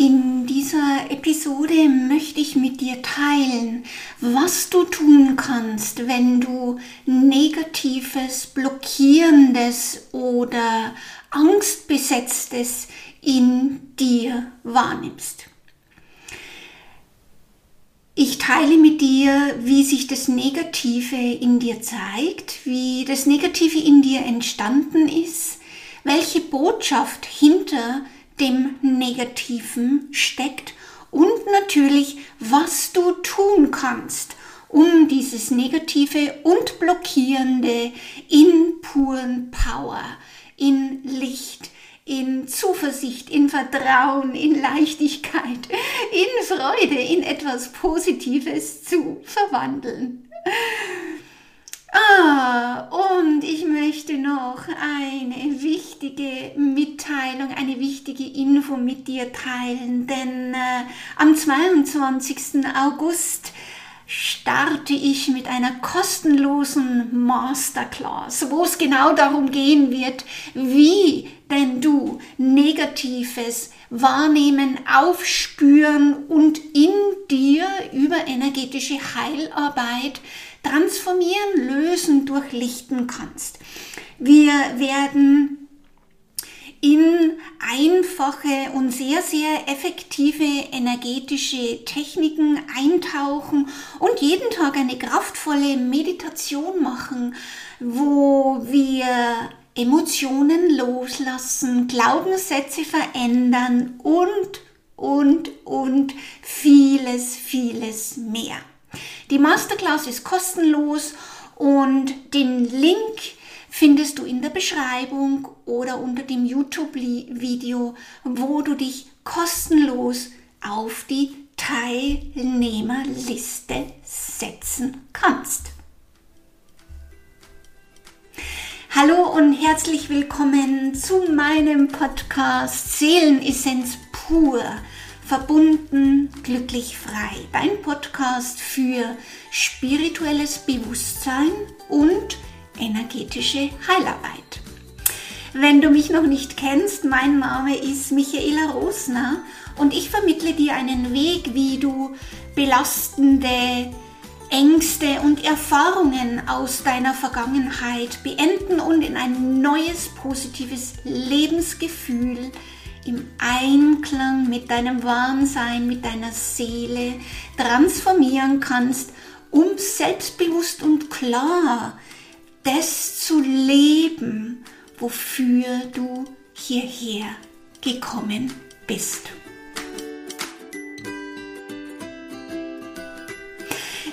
In dieser Episode möchte ich mit dir teilen, was du tun kannst, wenn du negatives, blockierendes oder angstbesetztes in dir wahrnimmst. Ich teile mit dir, wie sich das Negative in dir zeigt, wie das Negative in dir entstanden ist, welche Botschaft hinter dem Negativen steckt und natürlich, was du tun kannst, um dieses Negative und Blockierende in puren Power, in Licht, in Zuversicht, in Vertrauen, in Leichtigkeit, in Freude, in etwas Positives zu verwandeln. Ah, und ich möchte noch eine wichtige Mitteilung, eine wichtige Info mit dir teilen, denn äh, am 22. August starte ich mit einer kostenlosen Masterclass, wo es genau darum gehen wird, wie denn du Negatives wahrnehmen, aufspüren und in dir über energetische Heilarbeit transformieren, lösen, durchlichten kannst. Wir werden in einfache und sehr, sehr effektive energetische Techniken eintauchen und jeden Tag eine kraftvolle Meditation machen, wo wir Emotionen loslassen, Glaubenssätze verändern und, und, und vieles, vieles mehr. Die Masterclass ist kostenlos und den Link findest du in der Beschreibung oder unter dem YouTube-Video, wo du dich kostenlos auf die Teilnehmerliste setzen kannst. Hallo und herzlich willkommen zu meinem Podcast Seelenessenz pur Verbunden, glücklich, frei. Dein Podcast für spirituelles Bewusstsein und energetische Heilarbeit. Wenn du mich noch nicht kennst, mein Name ist Michaela Rosner und ich vermittle dir einen Weg, wie du belastende Ängste und Erfahrungen aus deiner Vergangenheit beenden und in ein neues positives Lebensgefühl im Einklang mit deinem Wahnsein, mit deiner Seele transformieren kannst, um selbstbewusst und klar das zu leben, wofür du hierher gekommen bist.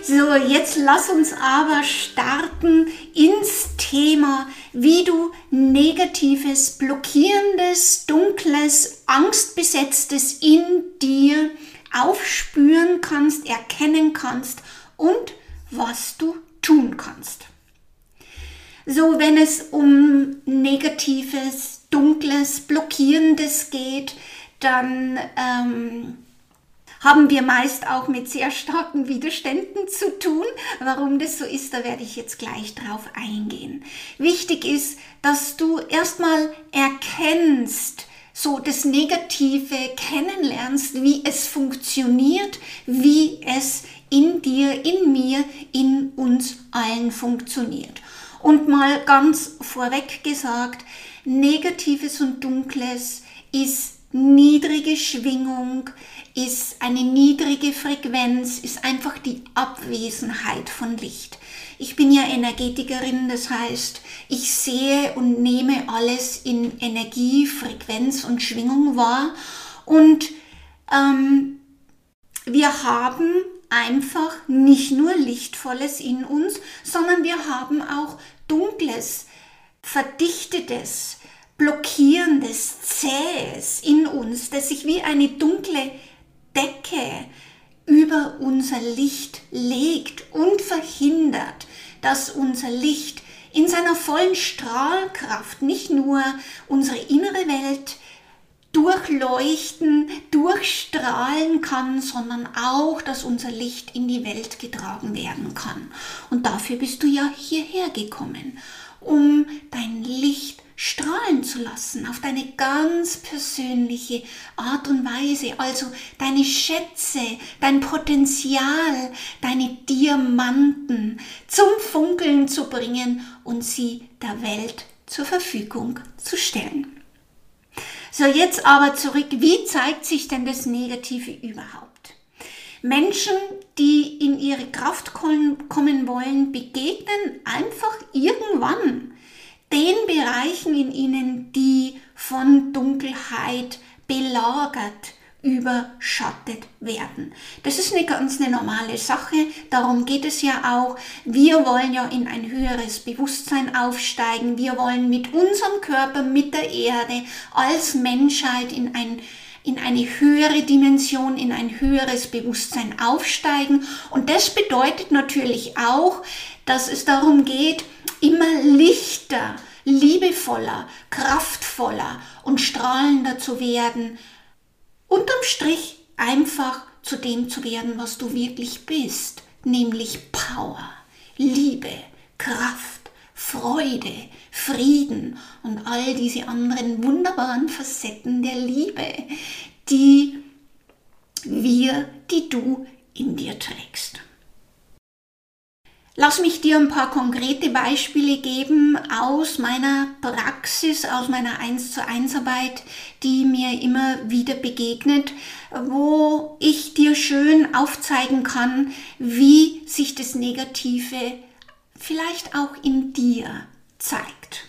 So, jetzt lass uns aber starten ins Thema, wie du negatives, blockierendes, dunkles, angstbesetztes in dir aufspüren kannst, erkennen kannst und was du tun kannst. So, wenn es um negatives, dunkles, blockierendes geht, dann ähm, haben wir meist auch mit sehr starken Widerständen zu tun. Warum das so ist, da werde ich jetzt gleich drauf eingehen. Wichtig ist, dass du erstmal erkennst, so das Negative kennenlernst, wie es funktioniert, wie es in dir, in mir, in uns allen funktioniert. Und mal ganz vorweg gesagt, Negatives und Dunkles ist niedrige Schwingung, ist eine niedrige Frequenz, ist einfach die Abwesenheit von Licht. Ich bin ja Energetikerin, das heißt, ich sehe und nehme alles in Energie, Frequenz und Schwingung wahr. Und ähm, wir haben einfach nicht nur Lichtvolles in uns, sondern wir haben auch Dunkles, Verdichtetes, Blockierendes, Zähes in uns, das sich wie eine dunkle Decke über unser Licht legt und verhindert, dass unser Licht in seiner vollen Strahlkraft nicht nur unsere innere Welt durchleuchten, durchstrahlen kann, sondern auch, dass unser Licht in die Welt getragen werden kann. Und dafür bist du ja hierher gekommen, um dein Licht strahlen zu lassen auf deine ganz persönliche Art und Weise, also deine Schätze, dein Potenzial, deine Diamanten zum Funkeln zu bringen und sie der Welt zur Verfügung zu stellen. So, jetzt aber zurück, wie zeigt sich denn das Negative überhaupt? Menschen, die in ihre Kraft kommen wollen, begegnen einfach irgendwann den Bereichen in ihnen, die von Dunkelheit belagert, überschattet werden. Das ist eine ganz eine normale Sache, darum geht es ja auch. Wir wollen ja in ein höheres Bewusstsein aufsteigen, wir wollen mit unserem Körper, mit der Erde als Menschheit in ein in eine höhere Dimension, in ein höheres Bewusstsein aufsteigen. Und das bedeutet natürlich auch, dass es darum geht, immer lichter, liebevoller, kraftvoller und strahlender zu werden. Unterm Strich einfach zu dem zu werden, was du wirklich bist, nämlich Power, Liebe, Kraft, Freude, Frieden und all diese anderen wunderbaren Facetten der Liebe, die wir, die du in dir trägst. Lass mich dir ein paar konkrete Beispiele geben aus meiner Praxis, aus meiner 1 zu 1 Arbeit, die mir immer wieder begegnet, wo ich dir schön aufzeigen kann, wie sich das Negative vielleicht auch in dir zeigt.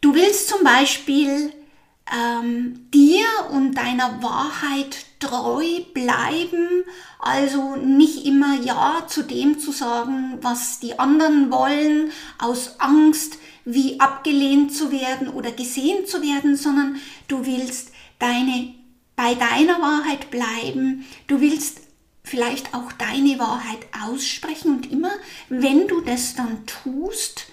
Du willst zum Beispiel ähm, dir und deiner Wahrheit treu bleiben, also nicht immer Ja zu dem zu sagen, was die anderen wollen, aus Angst, wie abgelehnt zu werden oder gesehen zu werden, sondern du willst deine, bei deiner Wahrheit bleiben, du willst vielleicht auch deine Wahrheit aussprechen und immer, wenn du das dann tust,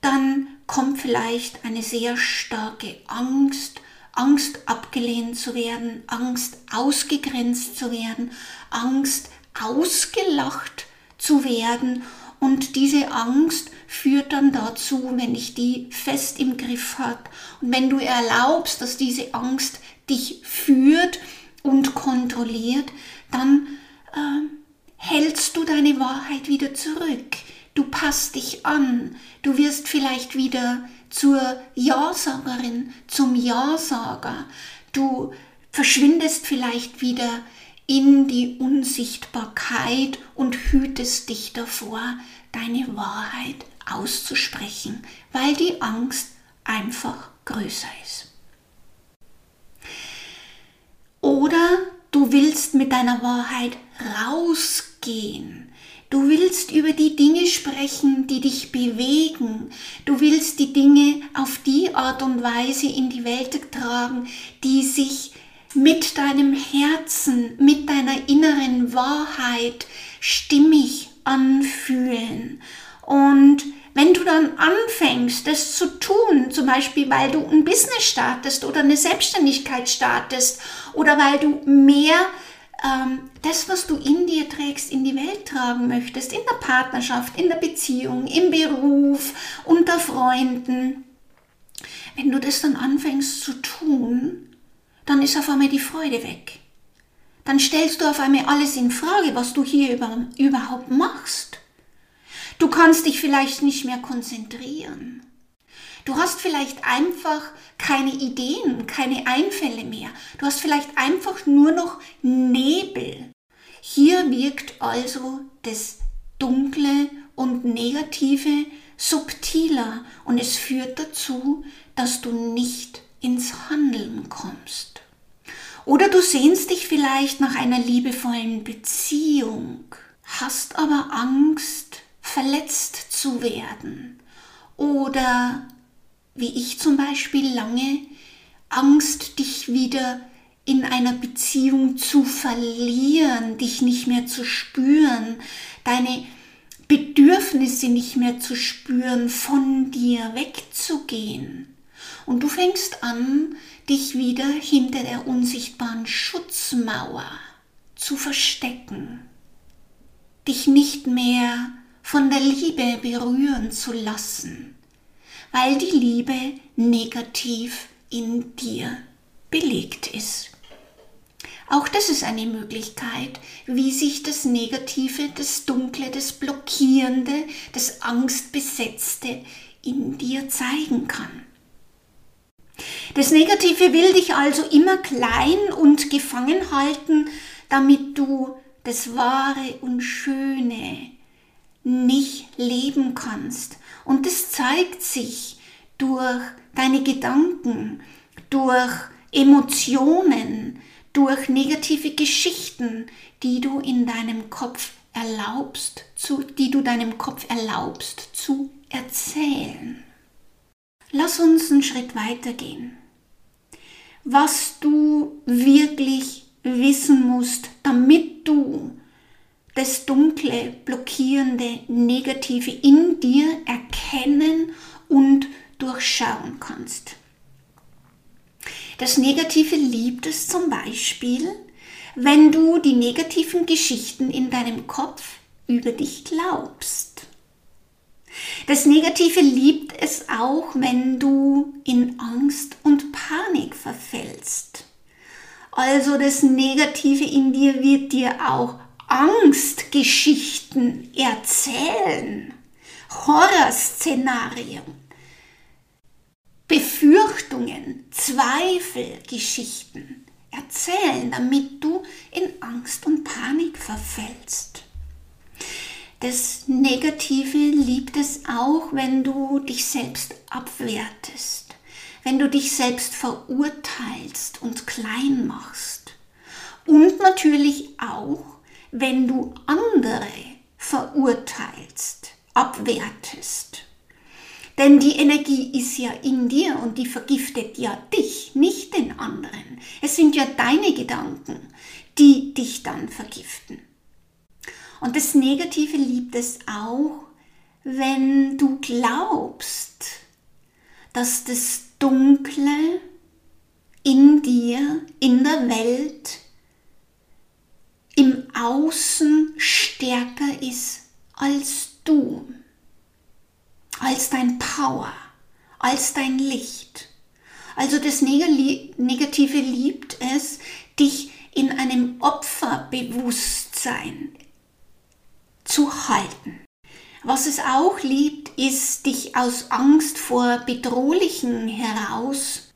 dann kommt vielleicht eine sehr starke Angst Angst abgelehnt zu werden, Angst ausgegrenzt zu werden, Angst ausgelacht zu werden. Und diese Angst führt dann dazu, wenn ich die fest im Griff hat und wenn du erlaubst, dass diese Angst dich führt und kontrolliert, dann äh, hältst du deine Wahrheit wieder zurück. Du passt dich an. Du wirst vielleicht wieder zur Ja-Sagerin, zum Ja-Sager. Du verschwindest vielleicht wieder in die Unsichtbarkeit und hütest dich davor, deine Wahrheit auszusprechen, weil die Angst einfach größer ist. Oder du willst mit deiner Wahrheit rausgehen Du willst über die Dinge sprechen, die dich bewegen. Du willst die Dinge auf die Art und Weise in die Welt tragen, die sich mit deinem Herzen, mit deiner inneren Wahrheit stimmig anfühlen. Und wenn du dann anfängst, das zu tun, zum Beispiel weil du ein Business startest oder eine Selbstständigkeit startest oder weil du mehr ähm, das, was du in dir trägst, in die Welt tragen möchtest, in der Partnerschaft, in der Beziehung, im Beruf, unter Freunden, wenn du das dann anfängst zu tun, dann ist auf einmal die Freude weg. Dann stellst du auf einmal alles in Frage, was du hier über, überhaupt machst. Du kannst dich vielleicht nicht mehr konzentrieren. Du hast vielleicht einfach keine Ideen, keine Einfälle mehr. Du hast vielleicht einfach nur noch Nebel. Hier wirkt also das Dunkle und Negative subtiler und es führt dazu, dass du nicht ins Handeln kommst. Oder du sehnst dich vielleicht nach einer liebevollen Beziehung, hast aber Angst, verletzt zu werden oder wie ich zum Beispiel lange, Angst, dich wieder in einer Beziehung zu verlieren, dich nicht mehr zu spüren, deine Bedürfnisse nicht mehr zu spüren, von dir wegzugehen. Und du fängst an, dich wieder hinter der unsichtbaren Schutzmauer zu verstecken, dich nicht mehr von der Liebe berühren zu lassen, weil die Liebe negativ in dir belegt ist. Auch das ist eine Möglichkeit, wie sich das Negative, das Dunkle, das Blockierende, das Angstbesetzte in dir zeigen kann. Das Negative will dich also immer klein und gefangen halten, damit du das Wahre und Schöne leben kannst. Und das zeigt sich durch deine Gedanken, durch Emotionen, durch negative Geschichten, die du in deinem Kopf erlaubst, zu, die du deinem Kopf erlaubst zu erzählen. Lass uns einen Schritt weitergehen. Was du wirklich wissen musst, damit du das dunkle, blockierende, negative in dir erkennen und durchschauen kannst. Das Negative liebt es zum Beispiel, wenn du die negativen Geschichten in deinem Kopf über dich glaubst. Das Negative liebt es auch, wenn du in Angst und Panik verfällst. Also das Negative in dir wird dir auch Angstgeschichten erzählen, Horrorszenarien, Befürchtungen, Zweifelgeschichten erzählen, damit du in Angst und Panik verfällst. Das Negative liebt es auch, wenn du dich selbst abwertest, wenn du dich selbst verurteilst und klein machst. Und natürlich auch, wenn du andere verurteilst, abwertest. Denn die Energie ist ja in dir und die vergiftet ja dich, nicht den anderen. Es sind ja deine Gedanken, die dich dann vergiften. Und das Negative liebt es auch, wenn du glaubst, dass das Dunkle in dir, in der Welt, im Außen stärker ist als du, als dein Power, als dein Licht. Also das Negative liebt es, dich in einem Opferbewusstsein zu halten. Was es auch liebt, ist, dich aus Angst vor Bedrohlichen heraus,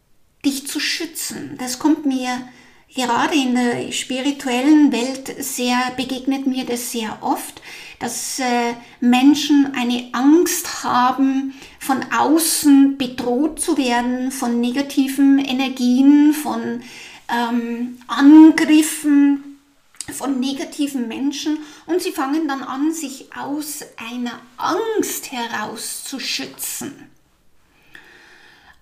dich zu schützen. Das kommt mir gerade in der spirituellen Welt sehr, begegnet mir das sehr oft, dass äh, Menschen eine Angst haben, von außen bedroht zu werden, von negativen Energien, von ähm, Angriffen, von negativen Menschen und sie fangen dann an, sich aus einer Angst heraus zu schützen.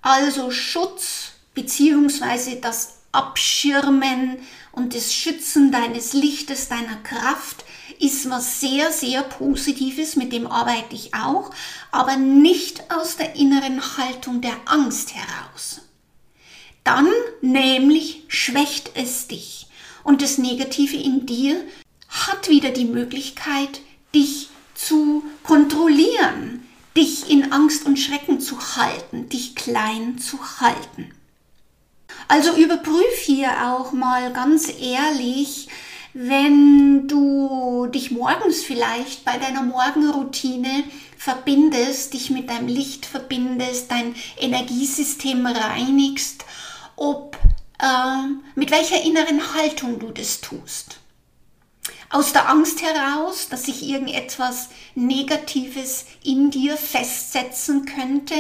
Also Schutz bzw. das Abschirmen und das Schützen deines Lichtes, deiner Kraft ist was sehr, sehr Positives, mit dem arbeite ich auch, aber nicht aus der inneren Haltung der Angst heraus. Dann nämlich schwächt es dich und das Negative in dir hat wieder die Möglichkeit, dich zu kontrollieren, dich in Angst und Schrecken zu halten, dich klein zu halten. Also überprüf hier auch mal ganz ehrlich, wenn du dich morgens vielleicht bei deiner Morgenroutine verbindest, dich mit deinem Licht verbindest, dein Energiesystem reinigst, ob äh, mit welcher inneren Haltung du das tust. Aus der Angst heraus, dass sich irgendetwas Negatives in dir festsetzen könnte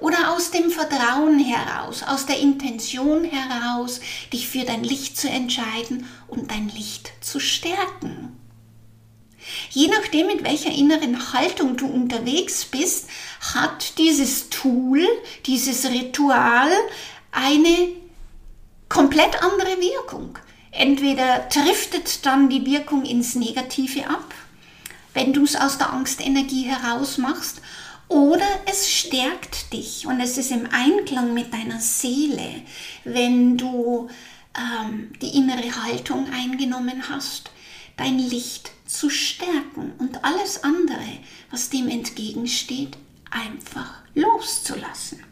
oder aus dem Vertrauen heraus, aus der Intention heraus, dich für dein Licht zu entscheiden und dein Licht zu stärken. Je nachdem, mit welcher inneren Haltung du unterwegs bist, hat dieses Tool, dieses Ritual eine komplett andere Wirkung. Entweder driftet dann die Wirkung ins Negative ab, wenn du es aus der Angstenergie heraus machst, oder es stärkt dich und es ist im Einklang mit deiner Seele, wenn du ähm, die innere Haltung eingenommen hast, dein Licht zu stärken und alles andere, was dem entgegensteht, einfach loszulassen.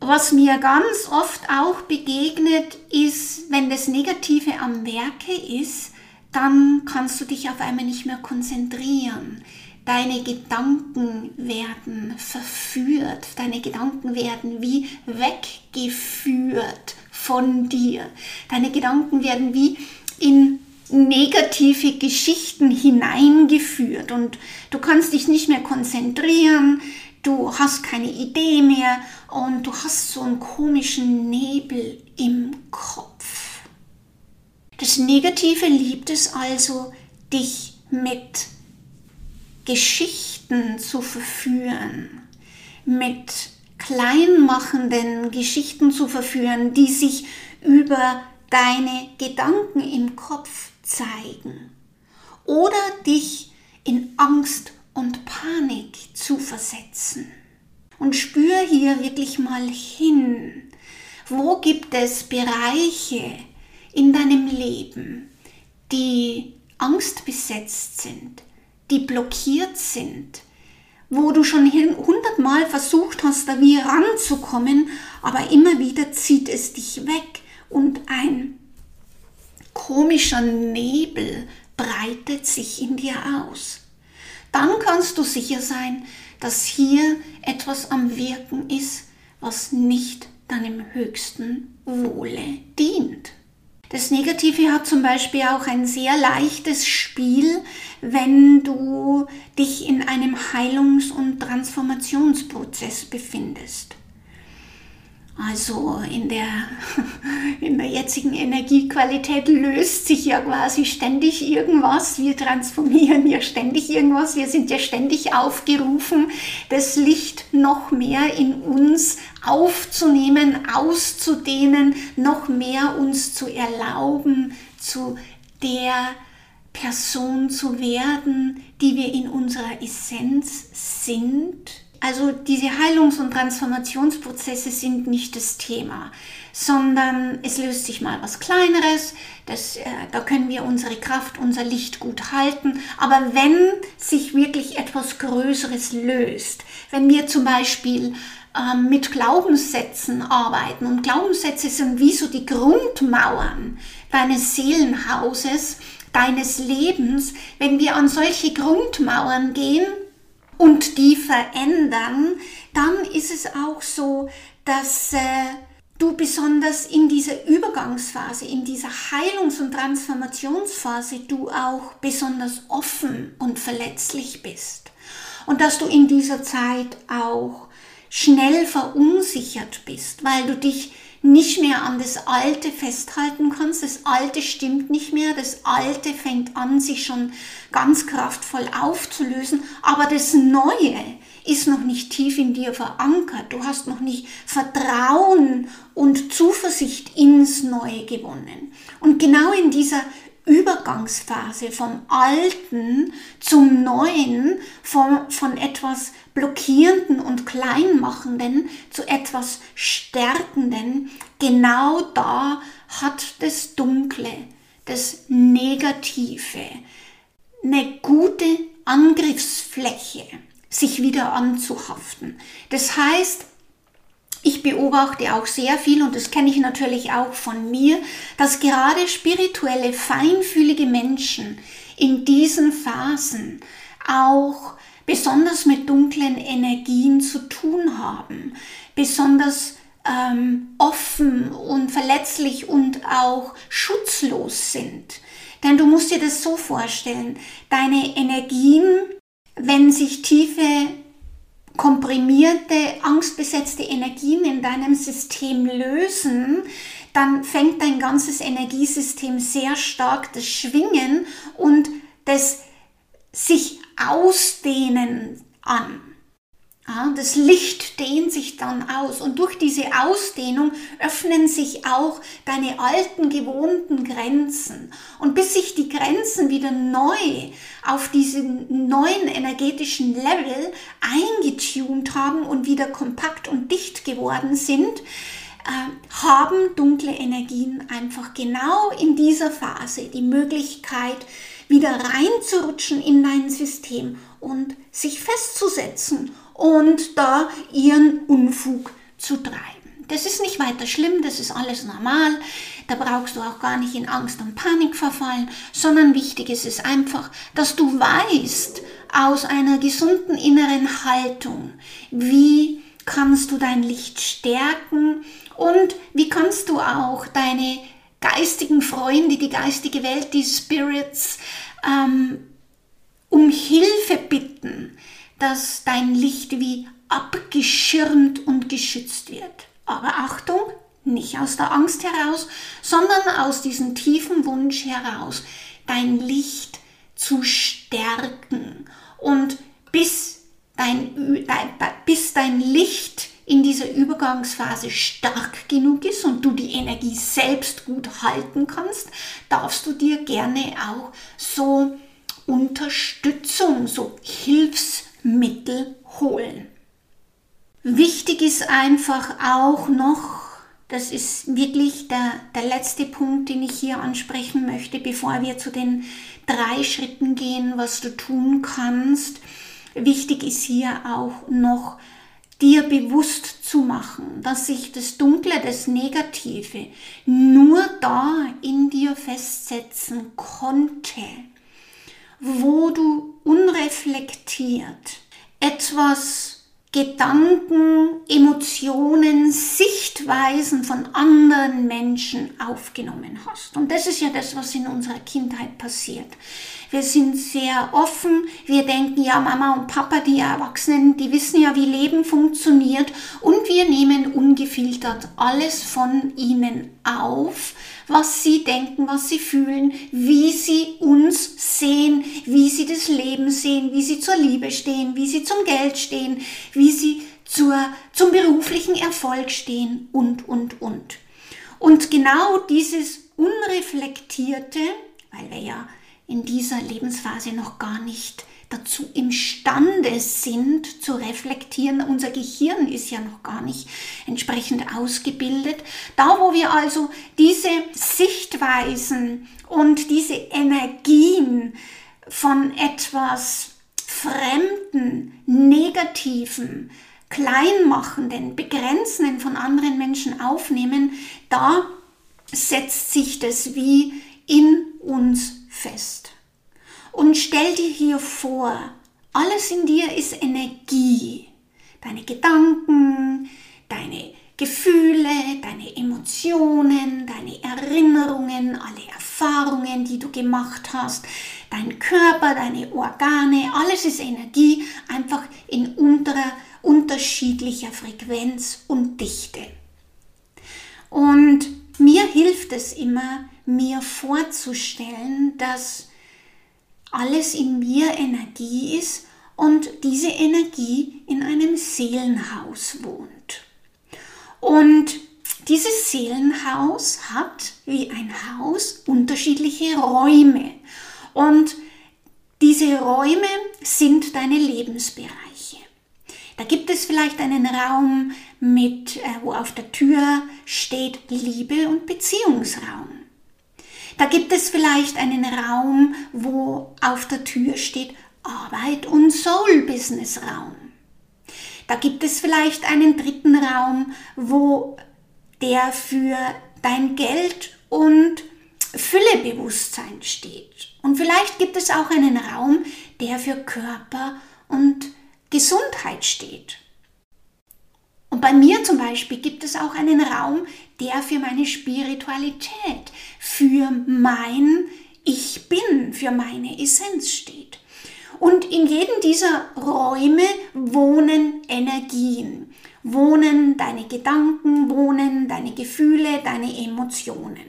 Was mir ganz oft auch begegnet ist, wenn das Negative am Werke ist, dann kannst du dich auf einmal nicht mehr konzentrieren. Deine Gedanken werden verführt, deine Gedanken werden wie weggeführt von dir. Deine Gedanken werden wie in negative Geschichten hineingeführt und du kannst dich nicht mehr konzentrieren, du hast keine Idee mehr und du hast so einen komischen Nebel im Kopf. Das Negative liebt es also, dich mit Geschichten zu verführen, mit kleinmachenden Geschichten zu verführen, die sich über deine Gedanken im Kopf zeigen oder dich in Angst und Panik zu versetzen. Und spür hier wirklich mal hin, wo gibt es Bereiche in deinem Leben, die angstbesetzt sind, die blockiert sind, wo du schon hundertmal versucht hast, da wie ranzukommen, aber immer wieder zieht es dich weg und ein komischer Nebel breitet sich in dir aus. Dann kannst du sicher sein, dass hier etwas am Wirken ist, was nicht deinem höchsten Wohle dient. Das Negative hat zum Beispiel auch ein sehr leichtes Spiel, wenn du dich in einem Heilungs- und Transformationsprozess befindest. Also in der, in der jetzigen Energiequalität löst sich ja quasi ständig irgendwas. Wir transformieren ja ständig irgendwas. Wir sind ja ständig aufgerufen, das Licht noch mehr in uns aufzunehmen, auszudehnen, noch mehr uns zu erlauben, zu der Person zu werden, die wir in unserer Essenz sind also diese Heilungs- und Transformationsprozesse sind nicht das Thema, sondern es löst sich mal was Kleineres, das, äh, da können wir unsere Kraft, unser Licht gut halten. Aber wenn sich wirklich etwas Größeres löst, wenn wir zum Beispiel ähm, mit Glaubenssätzen arbeiten und Glaubenssätze sind wie so die Grundmauern deines Seelenhauses, deines Lebens, wenn wir an solche Grundmauern gehen, und die verändern, dann ist es auch so, dass äh, du besonders in dieser Übergangsphase, in dieser Heilungs- und Transformationsphase, du auch besonders offen und verletzlich bist. Und dass du in dieser Zeit auch schnell verunsichert bist, weil du dich nicht mehr an das Alte festhalten kannst. Das Alte stimmt nicht mehr. Das Alte fängt an, sich schon ganz kraftvoll aufzulösen. Aber das Neue ist noch nicht tief in dir verankert. Du hast noch nicht Vertrauen und Zuversicht ins Neue gewonnen. Und genau in dieser Übergangsphase vom Alten zum Neuen, von, von etwas Blockierenden und Kleinmachenden zu etwas Stärkenden, genau da hat das Dunkle, das Negative, eine gute Angriffsfläche, sich wieder anzuhaften. Das heißt, ich beobachte auch sehr viel, und das kenne ich natürlich auch von mir, dass gerade spirituelle, feinfühlige Menschen in diesen Phasen auch besonders mit dunklen Energien zu tun haben, besonders ähm, offen und verletzlich und auch schutzlos sind. Denn du musst dir das so vorstellen, deine Energien, wenn sich tiefe, komprimierte, angstbesetzte Energien in deinem System lösen, dann fängt dein ganzes Energiesystem sehr stark das Schwingen und das sich ausdehnen an. Ja, das Licht dehnt sich dann aus und durch diese Ausdehnung öffnen sich auch deine alten gewohnten Grenzen. Und bis sich die Grenzen wieder neu auf diesen neuen energetischen Level eingetunt haben und wieder kompakt und dicht geworden sind, äh, haben dunkle Energien einfach genau in dieser Phase die Möglichkeit, wieder reinzurutschen in dein System und sich festzusetzen und da ihren Unfug zu treiben. Das ist nicht weiter schlimm, das ist alles normal. Da brauchst du auch gar nicht in Angst und Panik verfallen, sondern wichtig ist es einfach, dass du weißt, aus einer gesunden inneren Haltung, wie kannst du dein Licht stärken und wie kannst du auch deine geistigen Freunde, die geistige Welt, die Spirits, ähm, um Hilfe bitten, dass dein Licht wie abgeschirmt und geschützt wird. Aber Achtung, nicht aus der Angst heraus, sondern aus diesem tiefen Wunsch heraus, dein Licht zu stärken. Und bis dein, bis dein Licht in dieser Übergangsphase stark genug ist und du die Energie selbst gut halten kannst, darfst du dir gerne auch so Unterstützung, so Hilfsmittel holen. Wichtig ist einfach auch noch, das ist wirklich der, der letzte Punkt, den ich hier ansprechen möchte, bevor wir zu den drei Schritten gehen, was du tun kannst. Wichtig ist hier auch noch, dir bewusst zu machen, dass sich das Dunkle, das Negative nur da in dir festsetzen konnte, wo du unreflektiert etwas Gedanken, Emotionen, Sichtweisen von anderen Menschen aufgenommen hast. Und das ist ja das, was in unserer Kindheit passiert. Wir sind sehr offen. Wir denken, ja, Mama und Papa, die Erwachsenen, die wissen ja, wie Leben funktioniert. Und wir nehmen ungefiltert alles von ihnen auf, was sie denken, was sie fühlen, wie sie uns sehen, wie sie das Leben sehen, wie sie zur Liebe stehen, wie sie zum Geld stehen, wie sie zur, zum beruflichen Erfolg stehen und, und, und. Und genau dieses Unreflektierte, weil wir ja in dieser Lebensphase noch gar nicht dazu imstande sind zu reflektieren. Unser Gehirn ist ja noch gar nicht entsprechend ausgebildet. Da, wo wir also diese Sichtweisen und diese Energien von etwas Fremden, Negativen, Kleinmachenden, Begrenzenden von anderen Menschen aufnehmen, da setzt sich das wie in uns fest. Und stell dir hier vor, alles in dir ist Energie. Deine Gedanken, deine Gefühle, deine Emotionen, deine Erinnerungen, alle Erfahrungen, die du gemacht hast, dein Körper, deine Organe, alles ist Energie, einfach in unterer, unterschiedlicher Frequenz und Dichte. Und mir hilft es immer, mir vorzustellen, dass alles in mir Energie ist und diese Energie in einem Seelenhaus wohnt. Und dieses Seelenhaus hat wie ein Haus unterschiedliche Räume und diese Räume sind deine Lebensbereiche. Da gibt es vielleicht einen Raum mit, äh, wo auf der Tür steht Liebe und Beziehungsraum. Da gibt es vielleicht einen Raum, wo auf der Tür steht Arbeit und Soul Business Raum. Da gibt es vielleicht einen dritten Raum, wo der für dein Geld und Füllebewusstsein steht. Und vielleicht gibt es auch einen Raum, der für Körper und Gesundheit steht. Und bei mir zum Beispiel gibt es auch einen Raum, der für meine Spiritualität, für mein Ich bin, für meine Essenz steht. Und in jedem dieser Räume wohnen Energien, wohnen deine Gedanken, wohnen deine Gefühle, deine Emotionen.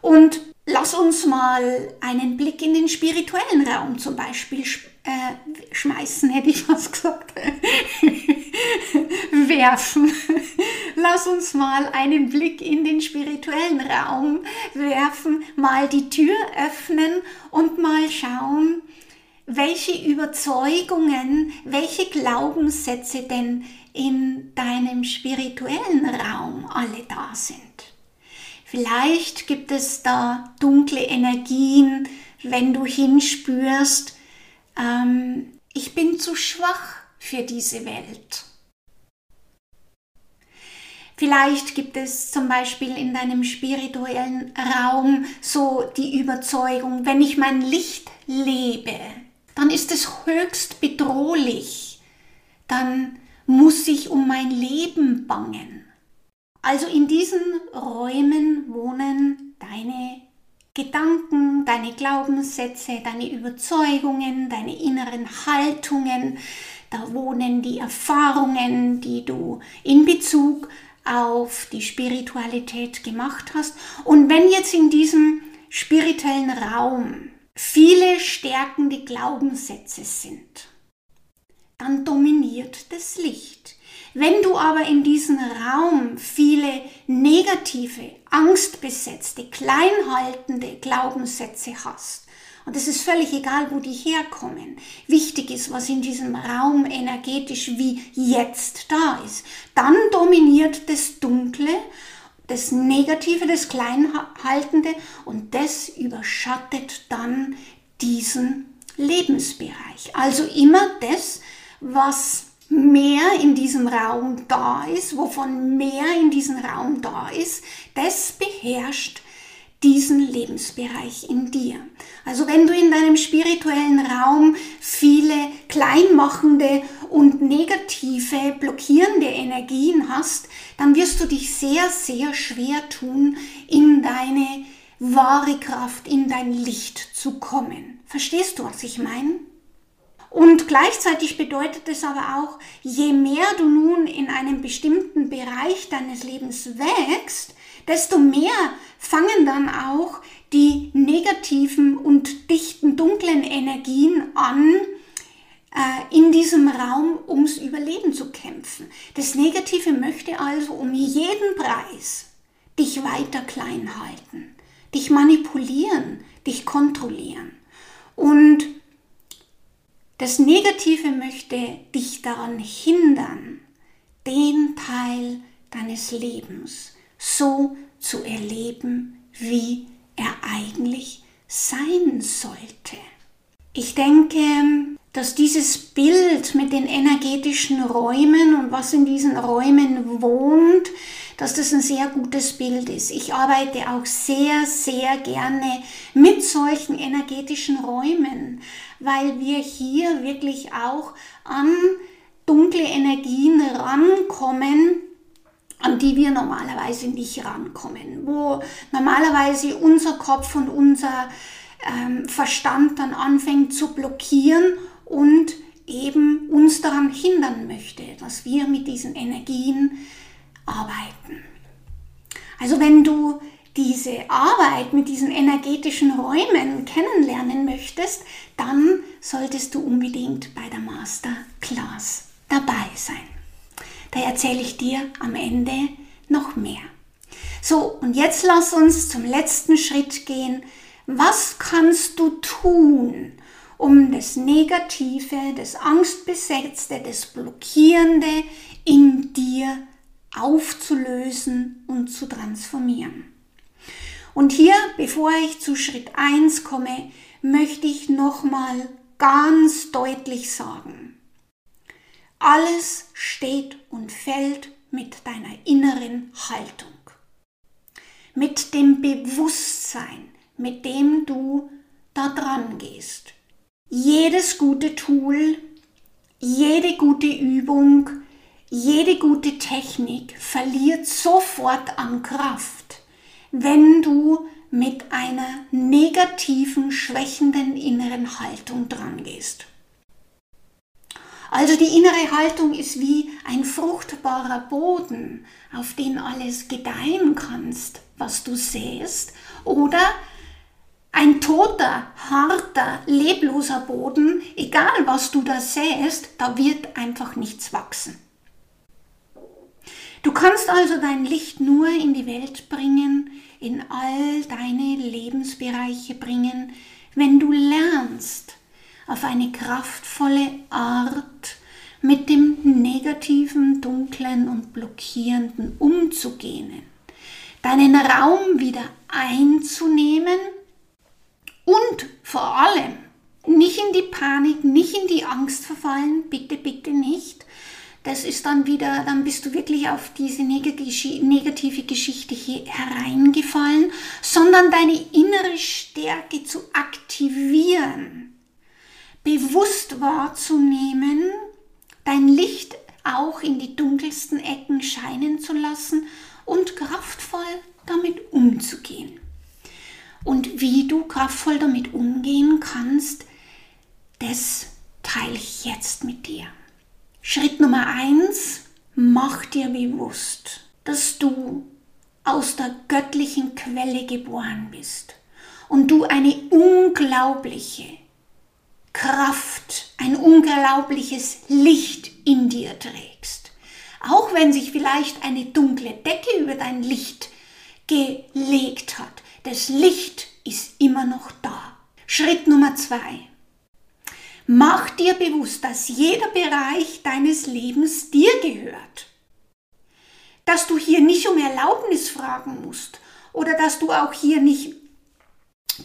Und lass uns mal einen Blick in den spirituellen Raum zum Beispiel äh, schmeißen, hätte ich was gesagt. werfen. Lass uns mal einen Blick in den spirituellen Raum werfen, mal die Tür öffnen und mal schauen, welche Überzeugungen, welche Glaubenssätze denn in deinem spirituellen Raum alle da sind. Vielleicht gibt es da dunkle Energien, wenn du hinspürst, ähm, ich bin zu schwach für diese Welt. Vielleicht gibt es zum Beispiel in deinem spirituellen Raum so die Überzeugung, wenn ich mein Licht lebe, dann ist es höchst bedrohlich. Dann muss ich um mein Leben bangen. Also in diesen Räumen wohnen deine Gedanken, deine Glaubenssätze, deine Überzeugungen, deine inneren Haltungen, da wohnen die Erfahrungen, die du in Bezug auf die Spiritualität gemacht hast. Und wenn jetzt in diesem spirituellen Raum viele stärkende Glaubenssätze sind, dann dominiert das Licht. Wenn du aber in diesem Raum viele negative, angstbesetzte, kleinhaltende Glaubenssätze hast, und es ist völlig egal, wo die herkommen. Wichtig ist, was in diesem Raum energetisch wie jetzt da ist. Dann dominiert das Dunkle, das Negative, das Kleinhaltende und das überschattet dann diesen Lebensbereich. Also immer das, was mehr in diesem Raum da ist, wovon mehr in diesem Raum da ist, das beherrscht diesen Lebensbereich in dir. Also wenn du in deinem spirituellen Raum viele kleinmachende und negative, blockierende Energien hast, dann wirst du dich sehr, sehr schwer tun, in deine wahre Kraft, in dein Licht zu kommen. Verstehst du, was ich meine? Und gleichzeitig bedeutet es aber auch, je mehr du nun in einem bestimmten Bereich deines Lebens wächst, desto mehr fangen dann auch die negativen und dichten dunklen Energien an, äh, in diesem Raum ums Überleben zu kämpfen. Das Negative möchte also um jeden Preis dich weiter klein halten, dich manipulieren, dich kontrollieren. Und das Negative möchte dich daran hindern, den Teil deines Lebens so zu erleben, wie er eigentlich sein sollte. Ich denke, dass dieses Bild mit den energetischen Räumen und was in diesen Räumen wohnt, dass das ein sehr gutes Bild ist. Ich arbeite auch sehr, sehr gerne mit solchen energetischen Räumen, weil wir hier wirklich auch an dunkle Energien rankommen, an die wir normalerweise nicht rankommen, wo normalerweise unser Kopf und unser ähm, Verstand dann anfängt zu blockieren und eben uns daran hindern möchte, dass wir mit diesen Energien arbeiten. Also wenn du diese Arbeit mit diesen energetischen Räumen kennenlernen möchtest, dann solltest du unbedingt bei der Masterclass dabei sein. Da erzähle ich dir am Ende noch mehr. So, und jetzt lass uns zum letzten Schritt gehen. Was kannst du tun, um das Negative, das Angstbesetzte, das Blockierende in dir aufzulösen und zu transformieren? Und hier, bevor ich zu Schritt 1 komme, möchte ich nochmal ganz deutlich sagen, alles steht und fällt mit deiner inneren Haltung, mit dem Bewusstsein, mit dem du da dran gehst. Jedes gute Tool, jede gute Übung, jede gute Technik verliert sofort an Kraft, wenn du mit einer negativen, schwächenden inneren Haltung dran gehst. Also die innere Haltung ist wie ein fruchtbarer Boden, auf den alles gedeihen kannst, was du säst, oder ein toter, harter, lebloser Boden, egal was du da säst, da wird einfach nichts wachsen. Du kannst also dein Licht nur in die Welt bringen, in all deine Lebensbereiche bringen, wenn du lernst, auf eine kraftvolle Art mit dem negativen, dunklen und blockierenden umzugehen, deinen Raum wieder einzunehmen und vor allem, Nicht in die Panik, nicht in die Angst verfallen, bitte, bitte nicht. Das ist dann wieder, dann bist du wirklich auf diese negative Geschichte hier hereingefallen, sondern deine innere Stärke zu aktivieren, bewusst wahrzunehmen, dein Licht auch in die dunkelsten Ecken scheinen zu lassen und kraftvoll damit umzugehen. Und wie du kraftvoll damit umgehen kannst, das teile ich jetzt mit dir. Schritt Nummer eins: mach dir bewusst, dass du aus der göttlichen Quelle geboren bist und du eine unglaubliche Kraft, ein unglaubliches Licht in dir trägst. Auch wenn sich vielleicht eine dunkle Decke über dein Licht gelegt hat, das Licht ist immer noch da. Schritt Nummer zwei. Mach dir bewusst, dass jeder Bereich deines Lebens dir gehört. Dass du hier nicht um Erlaubnis fragen musst oder dass du auch hier nicht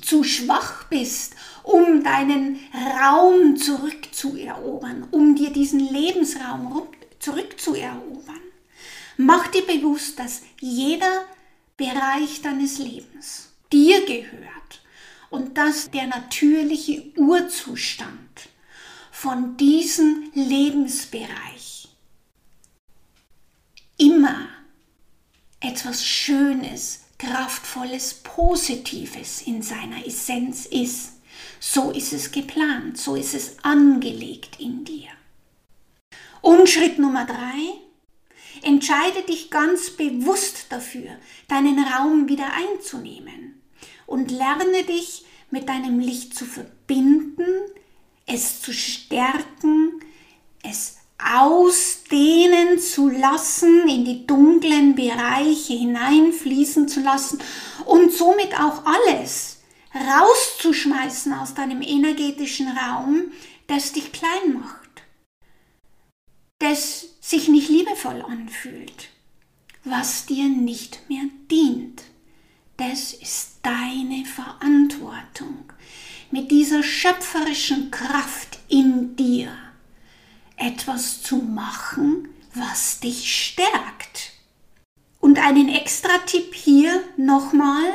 zu schwach bist, um deinen Raum zurückzuerobern, um dir diesen Lebensraum zurückzuerobern. Mach dir bewusst, dass jeder Bereich deines Lebens dir gehört und dass der natürliche Urzustand von diesem Lebensbereich immer etwas Schönes, Kraftvolles, Positives in seiner Essenz ist. So ist es geplant, so ist es angelegt in dir. Und Schritt Nummer drei, entscheide dich ganz bewusst dafür, deinen Raum wieder einzunehmen und lerne dich mit deinem Licht zu verbinden, es zu stärken, es ausdehnen zu lassen, in die dunklen Bereiche hineinfließen zu lassen und somit auch alles rauszuschmeißen aus deinem energetischen Raum, das dich klein macht, das sich nicht liebevoll anfühlt, was dir nicht mehr dient. Das ist deine Verantwortung mit dieser schöpferischen Kraft in dir etwas zu machen, was dich stärkt. Und einen extra Tipp hier nochmal,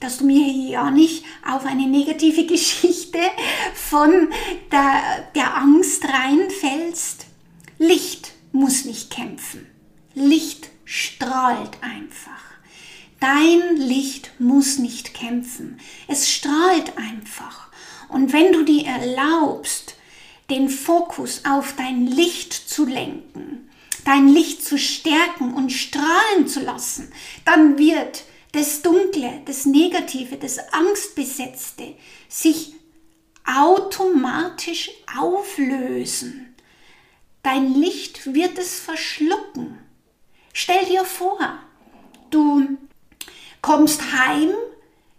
dass du mir hier ja nicht auf eine negative Geschichte von der, der Angst reinfällst. Licht muss nicht kämpfen. Licht strahlt einfach. Dein Licht muss nicht kämpfen. Es strahlt einfach. Und wenn du dir erlaubst, den Fokus auf dein Licht zu lenken, dein Licht zu stärken und strahlen zu lassen, dann wird das Dunkle, das Negative, das Angstbesetzte sich automatisch auflösen. Dein Licht wird es verschlucken. Stell dir vor, du kommst heim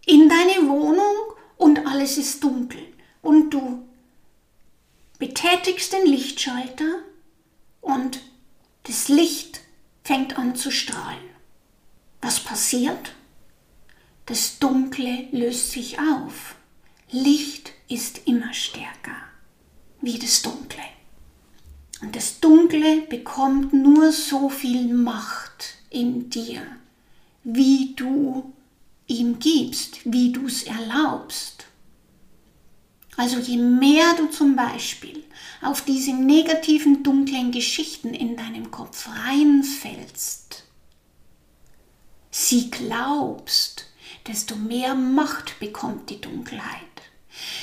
in deine Wohnung und alles ist dunkel und du betätigst den Lichtschalter und das Licht fängt an zu strahlen. Was passiert? Das Dunkle löst sich auf. Licht ist immer stärker wie das Dunkle. Und das Dunkle bekommt nur so viel Macht in dir wie du ihm gibst, wie du es erlaubst. Also je mehr du zum Beispiel auf diese negativen, dunklen Geschichten in deinem Kopf reinfällst, sie glaubst, desto mehr Macht bekommt die Dunkelheit.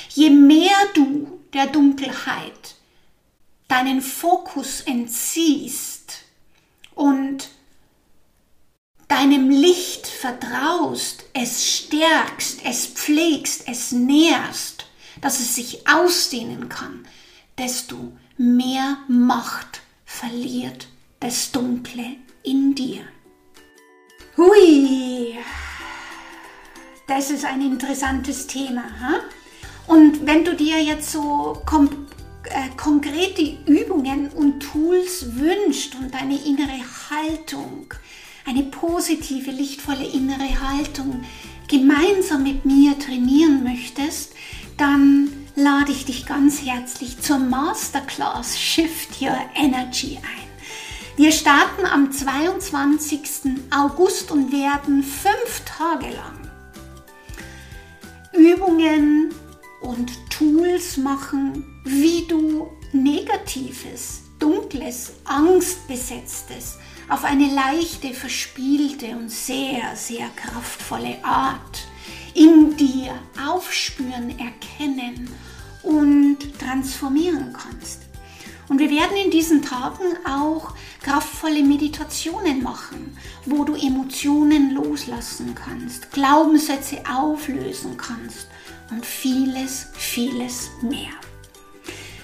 Je mehr du der Dunkelheit deinen Fokus entziehst und deinem Licht vertraust, es stärkst, es pflegst, es nährst, dass es sich ausdehnen kann, desto mehr Macht verliert das Dunkle in dir. Hui, das ist ein interessantes Thema. Ha? Und wenn du dir jetzt so äh, konkrete Übungen und Tools wünschst und deine innere Haltung, eine positive, lichtvolle innere Haltung gemeinsam mit mir trainieren möchtest, dann lade ich dich ganz herzlich zur Masterclass Shift Your Energy ein. Wir starten am 22. August und werden fünf Tage lang Übungen und Tools machen, wie du Negatives, Dunkles, Angstbesetztes auf eine leichte, verspielte und sehr, sehr kraftvolle Art in dir aufspüren, erkennen und transformieren kannst. Und wir werden in diesen Tagen auch kraftvolle Meditationen machen, wo du Emotionen loslassen kannst, Glaubenssätze auflösen kannst und vieles, vieles mehr.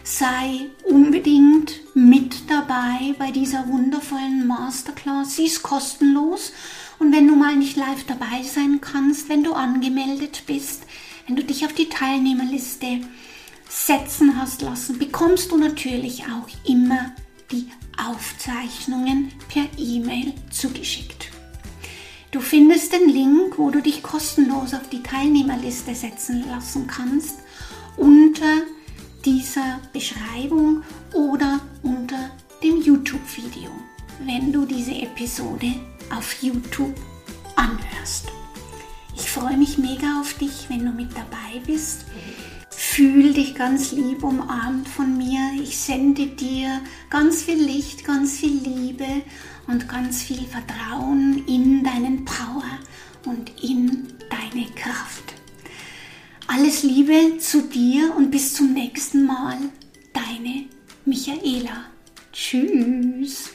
Sei unbedingt mit dabei bei dieser wundervollen Masterclass. Sie ist kostenlos und wenn du mal nicht live dabei sein kannst, wenn du angemeldet bist, wenn du dich auf die Teilnehmerliste setzen hast lassen, bekommst du natürlich auch immer die Aufzeichnungen per E-Mail zugeschickt. Du findest den Link, wo du dich kostenlos auf die Teilnehmerliste setzen lassen kannst, unter dieser Beschreibung oder unter dem YouTube-Video, wenn du diese Episode auf YouTube anhörst. Ich freue mich mega auf dich, wenn du mit dabei bist. Fühl dich ganz lieb umarmt von mir. Ich sende dir ganz viel Licht, ganz viel Liebe und ganz viel Vertrauen in deinen Power und in deine Kraft. Alles Liebe zu dir und bis zum nächsten Mal. Deine Michaela. Tschüss.